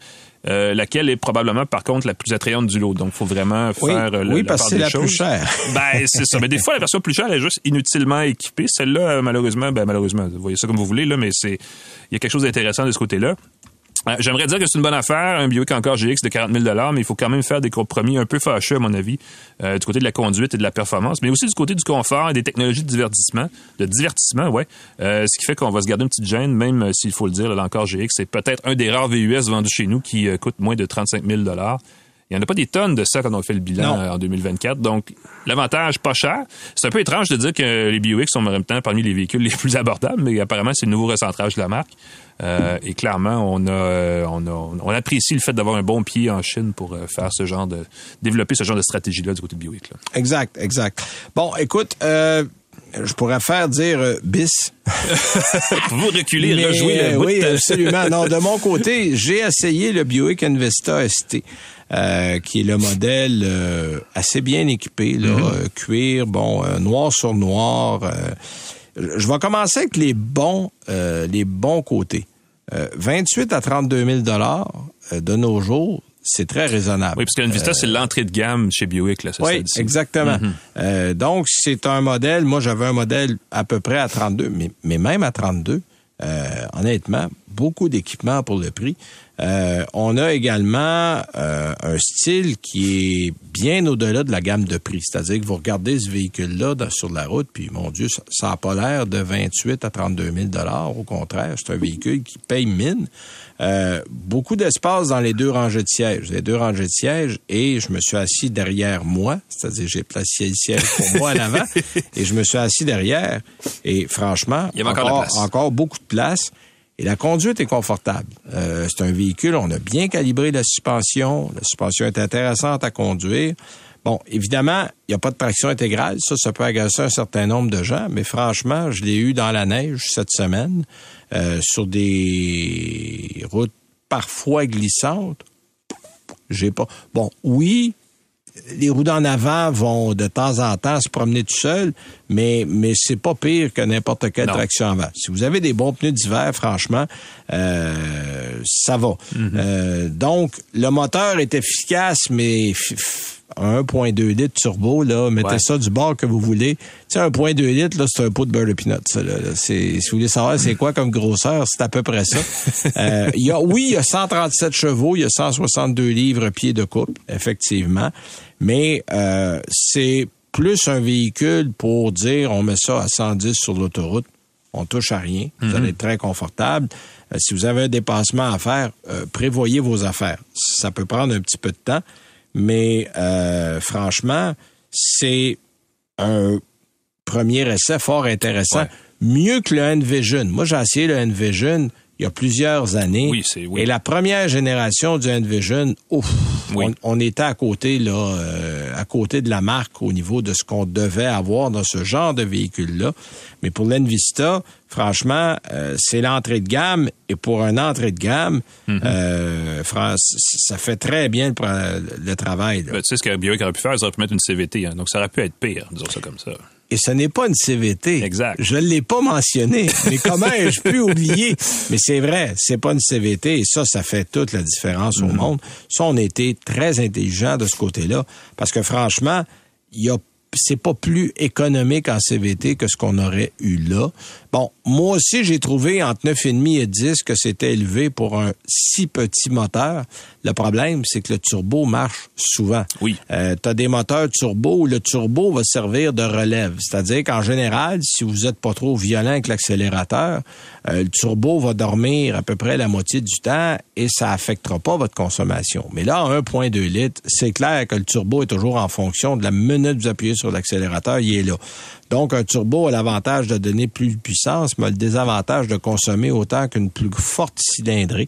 euh, laquelle est probablement, par contre, la plus attrayante du lot. Donc, il faut vraiment faire euh, oui, parce que c'est la plus chère. ben, c'est ça. Mais des fois, la version plus chère, elle est juste inutilement équipée. Celle-là, malheureusement, ben, malheureusement, vous voyez ça comme vous voulez, là, mais c'est, il y a quelque chose d'intéressant de ce côté-là. Euh, j'aimerais dire que c'est une bonne affaire, un Buick encore GX de 40 000 mais il faut quand même faire des compromis un peu fâcheux, à mon avis, euh, du côté de la conduite et de la performance, mais aussi du côté du confort et des technologies de divertissement, de divertissement, ouais. Euh, ce qui fait qu'on va se garder une petite gêne, même s'il faut le dire, l'encore GX, c'est peut-être un des rares VUS vendus chez nous qui coûte moins de 35 000 il n'y en a pas des tonnes de ça quand on fait le bilan en 2024. Donc, l'avantage, pas cher. C'est un peu étrange de dire que les BioX sont en même temps parmi les véhicules les plus abordables, mais apparemment, c'est le nouveau recentrage de la marque. Euh, et clairement, on a, euh, on a, on apprécie le fait d'avoir un bon pied en Chine pour euh, faire ce genre de, développer ce genre de stratégie-là du côté de Buick. Exact, exact. Bon, écoute, je pourrais faire dire bis. Vous reculer, rejouer le Oui, absolument. Non, de mon côté, j'ai essayé le Buick Investa ST. qui est le modèle assez bien équipé, là, mm-hmm. cuir, bon, noir sur noir. je vais commencer avec les bons, les bons côtés. 28 euh, à 32 000 dollars euh, de nos jours, c'est très raisonnable. Oui, parce que l'Invista, c'est l'entrée de gamme chez Buick. Là, ça, oui, exactement. Mhm. Euh, donc, c'est un modèle, moi j'avais un modèle à peu près à 32, mais, mais même à 32, honnêtement, beaucoup d'équipements pour le prix. Euh, on a également euh, un style qui est bien au-delà de la gamme de prix. C'est-à-dire que vous regardez ce véhicule-là sur la route, puis mon Dieu, ça n'a pas l'air de 28 à 32 000 Au contraire, c'est un véhicule qui paye mine. Euh, beaucoup d'espace dans les deux rangées de sièges. Les deux rangées de sièges, et je me suis assis derrière moi, c'est-à-dire j'ai placé le siège pour moi à l'avant, et je me suis assis derrière. Et franchement, Il y encore, encore beaucoup de place. Et la conduite est confortable. Euh, c'est un véhicule, on a bien calibré la suspension. La suspension est intéressante à conduire. Bon, évidemment, il n'y a pas de traction intégrale. Ça, ça peut agacer un certain nombre de gens, mais franchement, je l'ai eu dans la neige cette semaine, euh, sur des routes parfois glissantes. J'ai pas. Bon, oui, les roues d'en avant vont de temps en temps se promener tout seuls, mais mais c'est pas pire que n'importe quelle traction avant. Si vous avez des bons pneus d'hiver, franchement, euh, ça va. Mhm. euh, donc le moteur est efficace, mais 1.2 litres turbo, là, mettez ça du bord que vous voulez. Tu sais, 1.2 litres, là, c'est un pot de beurre de peanut, ça, là. C'est, si vous voulez savoir c'est quoi comme grosseur, c'est à peu près ça. euh, y a, oui, il y a 137 chevaux, il y a 162 livres pieds de coupe, effectivement. Mais euh, c'est plus un véhicule pour dire on met ça à 110 sur l'autoroute, on touche à rien, vous allez mhm. être très confortable. Euh, si vous avez un dépassement à faire, euh, prévoyez vos affaires. Ça peut prendre un petit peu de temps, mais franchement, c'est un premier essai fort intéressant. Mieux que le Envision. Moi, j'ai essayé le Envision il y a plusieurs années. Oui, c'est- oui. Et la première génération du Envision, ouf, Oui. on, on était à côté là, euh, à côté de la marque au niveau de ce qu'on devait avoir dans ce genre de véhicule-là. Mais pour l'Envista, franchement, euh, c'est l'entrée de gamme. Et pour une entrée de gamme, Mhm. euh, Fran- ça fait très bien le travail. là. Ben, tu sais ce que Buick aurait pu faire, ils auraient pu mettre une CVT. hein. Donc, ça aurait pu être pire, disons ça comme ça. Et ce n'est pas une CVT. Exact. Je ne l'ai pas mentionné. Mais comment ai-je pu oublier? Mais c'est vrai, c'est pas une CVT. Et ça, ça fait toute la différence au monde. Ça, on été très intelligent de ce côté-là. Parce que franchement, il y a c'est pas plus économique en CVT que ce qu'on aurait eu là. Bon, moi aussi, j'ai trouvé entre 9,5 et 10 que c'était élevé pour un si petit moteur. Le problème, c'est que le turbo marche souvent. Oui. Euh, tu as des moteurs turbo où le turbo va servir de relève. C'est-à-dire qu'en général, si vous êtes pas trop violent avec l'accélérateur, euh, le turbo va dormir à peu près la moitié du temps et ça affectera pas votre consommation. Mais là, en 1.2 litres, c'est clair que le turbo est toujours en fonction de la minute que vous appuyez sur l'accélérateur, il est là. Donc, un turbo a l'avantage de donner plus de puissance, mais a le désavantage de consommer autant qu'une plus forte cylindrée.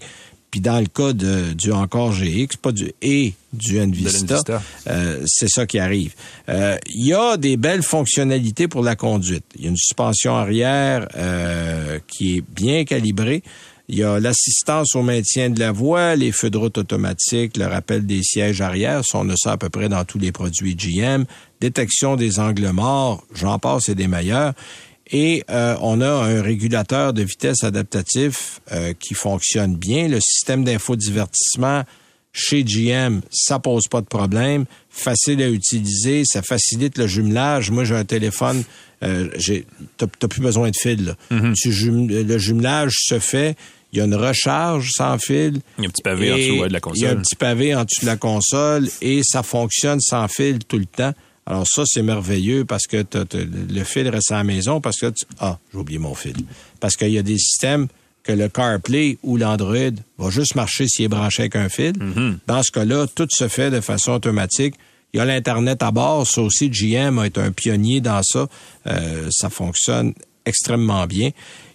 Puis dans le cas de, du encore GX, pas du et du l'Envista. euh, c'est ça qui arrive. Euh, Il y a des belles fonctionnalités pour la conduite. Il y a une suspension arrière euh, qui est bien calibrée. Il y a l'assistance au maintien de la voie, les feux de route automatiques, le rappel des sièges arrière. Ça, on a ça à peu près dans tous les produits GM. Détection des angles morts, j'en passe et des meilleurs. Et euh, on a un régulateur de vitesse adaptatif euh, qui fonctionne bien. Le système d'infodivertissement chez GM, ça pose pas de problème. Facile à utiliser, ça facilite le jumelage. Moi, j'ai un téléphone, euh, j'ai, t'as, t'as plus besoin de fil. Là. Tu jum- le jumelage se fait. Il y a une recharge sans fil. Il y a un petit pavé en dessous ouais, de la Il y a un console. petit pavé en dessous de la console et ça fonctionne sans fil tout le temps. Alors ça, c'est merveilleux parce que le fil reste à la maison parce que tu- ah, j'ai oublié mon fil. Parce qu'il y a des systèmes que le CarPlay ou l'Android va juste marcher s'il est branché avec un fil. Mm-hmm. Dans ce cas-là, tout se fait de façon automatique. Il y a l'Internet à bord. Ça aussi, GM a été un pionnier dans ça. Euh, ça fonctionne extrêmement bien.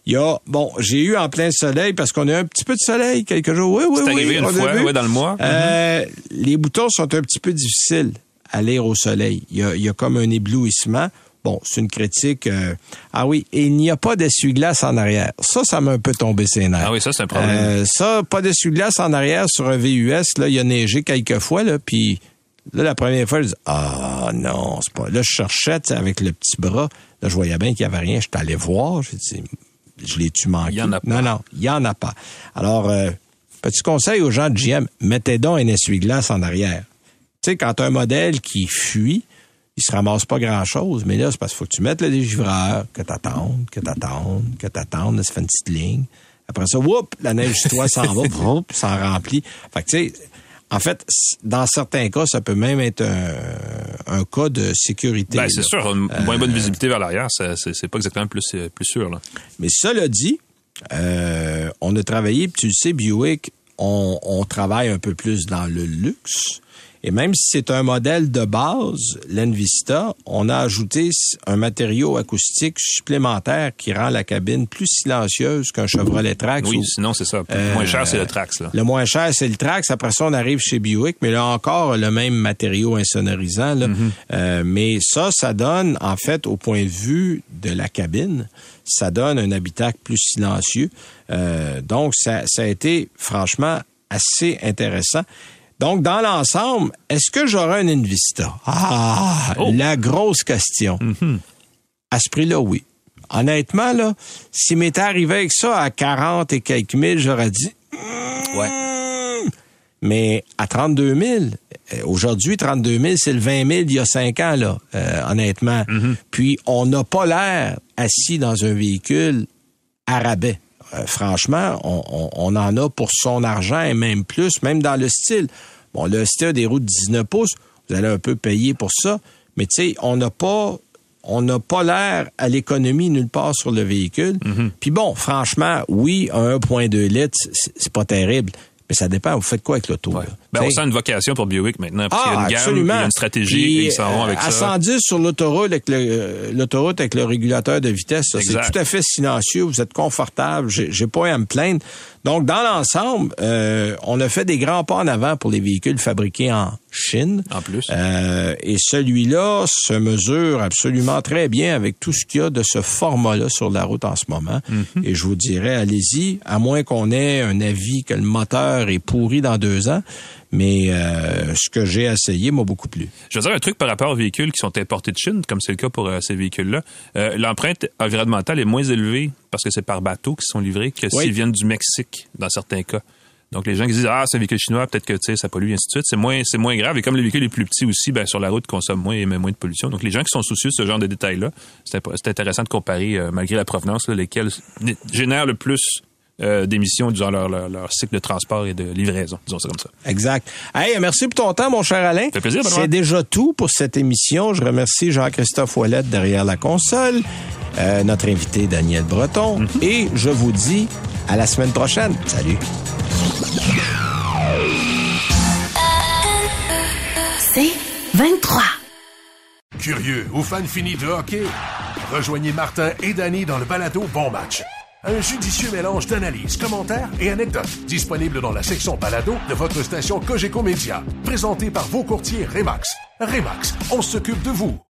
Il y a, bon, j'ai eu en plein soleil parce qu'on a un petit peu de soleil quelques jours. Oui, oui, C'est oui. arrivé une fois, ouais, dans le mois. Euh, Les boutons sont un petit peu difficiles à lire au soleil. Il y a, il y a comme un éblouissement. Bon, c'est une critique. euh, Ah oui, et il n'y a pas d'essuie-glace en arrière. Ça, ça m'a un peu tombé ses nerfs. Ah oui, ça, c'est un problème. Euh, ça, pas d'essuie-glace en arrière sur un VUS. Là, il a neigé quelques fois, là, puis là, la première fois, je dis Ah non, c'est pas. Là, je cherchais avec le petit bras. Là, je voyais bien qu'il n'y avait rien. Je suis allé voir. J'ai dit Je l'ai-tu manqué? Il y en a pas. Non, non, il n'y en a pas. Alors, euh, petit conseil aux gens de GM, mettez donc un essuie-glace en arrière. Tu sais, quand tu as un modèle qui fuit, il se ramasse pas grand-chose, mais là, c'est parce qu'il faut que tu mettes le dégivreur, que t'attendes, que t'attendes, que t'attendes, là, ça fait une petite ligne. Après ça, whoop, la neige sur toi s'en va, whoop, s'en remplit. Fait que, tu sais, en fait, dans certains cas, ça peut même être un, un cas de sécurité. Ben, c'est sûr, une moins Euh, bonne visibilité vers l'arrière, c'est pas exactement plus, euh, plus sûr. Là. Mais cela dit, euh, on a travaillé, puis tu le sais, Buick, on, on travaille un peu plus dans le luxe. Et même si c'est un modèle de base, l'Envista, on a ajouté un matériau acoustique supplémentaire qui rend la cabine plus silencieuse qu'un Chevrolet Trax. Oui, ou- sinon, c'est ça. Euh, moins cher, c'est le Trax. Là. le moins cher, c'est le Trax. Après ça, on arrive chez Buick, mais là encore, le même matériau insonorisant. là. Euh, mais ça, ça donne, en fait, au point de vue de la cabine, ça donne un habitacle plus silencieux. Euh, donc, ça, ça a été, franchement, assez intéressant. Donc, dans l'ensemble, est-ce que j'aurai un Invista? Ah, Oh. la grosse question. À ce prix-là, oui. Honnêtement, là, s'il m'était arrivé avec ça à 40 et quelques mille, j'aurais dit, Ouais. Hmm. Mais à 32 000, euh, aujourd'hui, 32 000, c'est le 20 000 il y a cinq ans, là, euh, honnêtement. Puis, on n'a pas l'air assis dans un véhicule à rabais. Euh, franchement, on, on- on en a pour son argent et même plus, même dans le style. Bon, le style des roues de 19 pouces, vous allez un peu payer pour ça, mais tu sais, on n'a pas on n'a pas l'air à l'économie nulle part sur le véhicule. Puis bon, franchement, oui, un 1.2 litres, c'est pas terrible. Mais ça dépend. Vous faites quoi avec l'auto? Ouais. Ben, on sent une vocation pour Buick maintenant. Parce ah, qu'il y a une gamme, absolument. il y a une stratégie, Puis, et ils s'en vont avec euh, à ça. 110 sur l'autoroute avec le, euh, l'autoroute avec le régulateur de vitesse, ça, c'est tout à fait silencieux. Vous êtes confortable. J'ai, j'ai pas à me plaindre. Donc, dans l'ensemble, euh, on a fait des grands pas en avant pour les véhicules fabriqués en Chine. En plus. Euh, et celui-là se mesure absolument très bien avec tout ce qu'il y a de ce format-là sur la route en ce moment. Mhm. Et je vous dirais, allez-y, à moins qu'on ait un avis que le moteur est pourri dans deux ans. Mais euh, ce que j'ai essayé m'a beaucoup plu. Je veux dire un truc par rapport aux véhicules qui sont importés de Chine, comme c'est le cas pour euh, ces véhicules-là. Euh, L'empreinte environnementale est moins élevée parce que c'est par bateau qu'ils sont livrés que Oui. s'ils viennent du Mexique, dans certains cas. Donc les gens qui disent ah c'est un véhicule chinois peut-être que tu sais ça pollue et ainsi de suite. C'est moins c'est moins grave. Et comme le véhicule est plus petit aussi ben sur la route consomme moins et émet moins de pollution. Donc les gens qui sont soucieux de ce genre de détails là c'est intéressant de comparer euh, malgré la provenance lesquels génèrent le plus euh, d'émissions durant leur, leur, leur cycle de transport et de livraison disons ça comme ça Exact. Hey, merci pour ton temps, mon cher Alain. fait plaisir. C'est déjà tout pour cette émission. Je remercie Jean-Christophe Ouellette derrière la console, euh, notre invité Daniel Breton, Mhm. et je vous dis à la semaine prochaine. Salut. C'est 23. Curieux ou fan fini de hockey? Rejoignez Martin et Danny dans le balado Bon Match. Un judicieux mélange d'analyses, commentaires et anecdotes disponible dans la section balado de votre station Cogeco Média. Présenté par vos courtiers Remax. Remax, on s'occupe de vous.